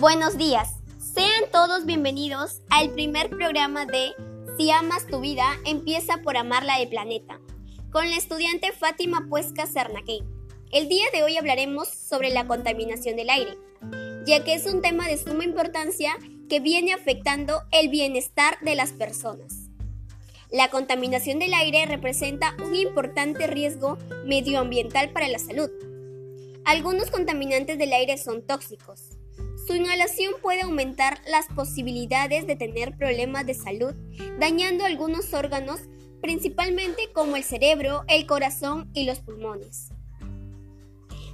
Buenos días, sean todos bienvenidos al primer programa de Si amas tu vida, empieza por amarla del planeta, con la estudiante Fátima Puesca Cernaquey. El día de hoy hablaremos sobre la contaminación del aire, ya que es un tema de suma importancia que viene afectando el bienestar de las personas. La contaminación del aire representa un importante riesgo medioambiental para la salud. Algunos contaminantes del aire son tóxicos. Su inhalación puede aumentar las posibilidades de tener problemas de salud, dañando algunos órganos, principalmente como el cerebro, el corazón y los pulmones.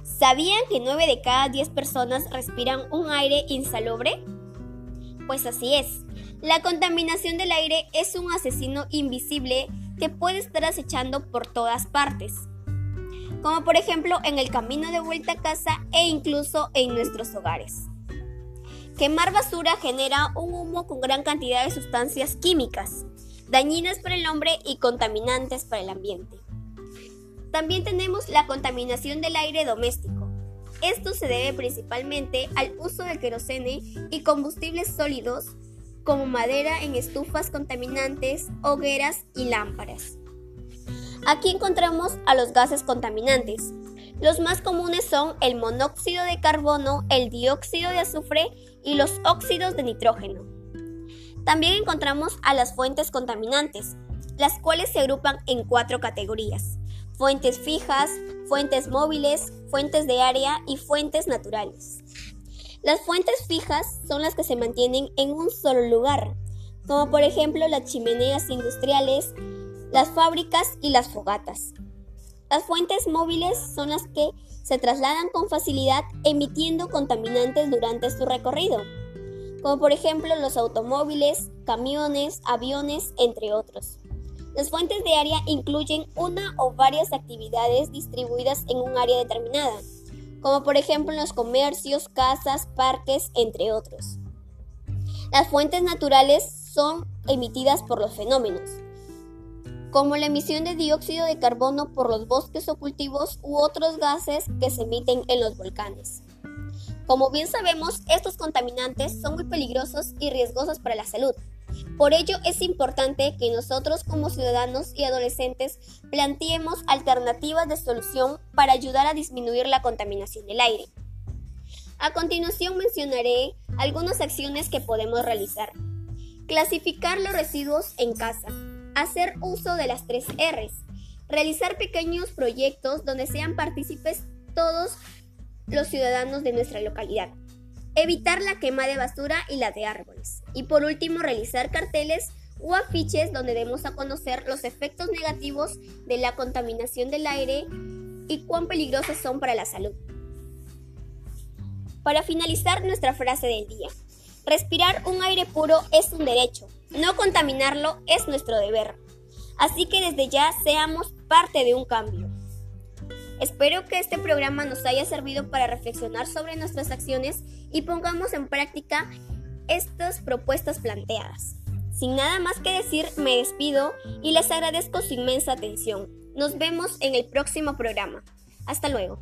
¿Sabían que 9 de cada 10 personas respiran un aire insalubre? Pues así es. La contaminación del aire es un asesino invisible que puede estar acechando por todas partes, como por ejemplo en el camino de vuelta a casa e incluso en nuestros hogares. Quemar basura genera un humo con gran cantidad de sustancias químicas, dañinas para el hombre y contaminantes para el ambiente. También tenemos la contaminación del aire doméstico. Esto se debe principalmente al uso de querosene y combustibles sólidos como madera en estufas contaminantes, hogueras y lámparas. Aquí encontramos a los gases contaminantes. Los más comunes son el monóxido de carbono, el dióxido de azufre y los óxidos de nitrógeno. También encontramos a las fuentes contaminantes, las cuales se agrupan en cuatro categorías fuentes fijas, fuentes móviles, fuentes de área y fuentes naturales. Las fuentes fijas son las que se mantienen en un solo lugar, como por ejemplo las chimeneas industriales, las fábricas y las fogatas. Las fuentes móviles son las que se trasladan con facilidad emitiendo contaminantes durante su recorrido, como por ejemplo los automóviles, camiones, aviones, entre otros. Las fuentes de área incluyen una o varias actividades distribuidas en un área determinada, como por ejemplo los comercios, casas, parques, entre otros. Las fuentes naturales son emitidas por los fenómenos, como la emisión de dióxido de carbono por los bosques o cultivos u otros gases que se emiten en los volcanes. Como bien sabemos, estos contaminantes son muy peligrosos y riesgosos para la salud, por ello es importante que nosotros como ciudadanos y adolescentes planteemos alternativas de solución para ayudar a disminuir la contaminación del aire. A continuación mencionaré algunas acciones que podemos realizar. Clasificar los residuos en casa. Hacer uso de las tres Rs. Realizar pequeños proyectos donde sean partícipes todos los ciudadanos de nuestra localidad. Evitar la quema de basura y la de árboles. Y por último, realizar carteles o afiches donde demos a conocer los efectos negativos de la contaminación del aire y cuán peligrosos son para la salud. Para finalizar nuestra frase del día, respirar un aire puro es un derecho, no contaminarlo es nuestro deber. Así que desde ya seamos parte de un cambio. Espero que este programa nos haya servido para reflexionar sobre nuestras acciones y pongamos en práctica estas propuestas planteadas. Sin nada más que decir, me despido y les agradezco su inmensa atención. Nos vemos en el próximo programa. Hasta luego.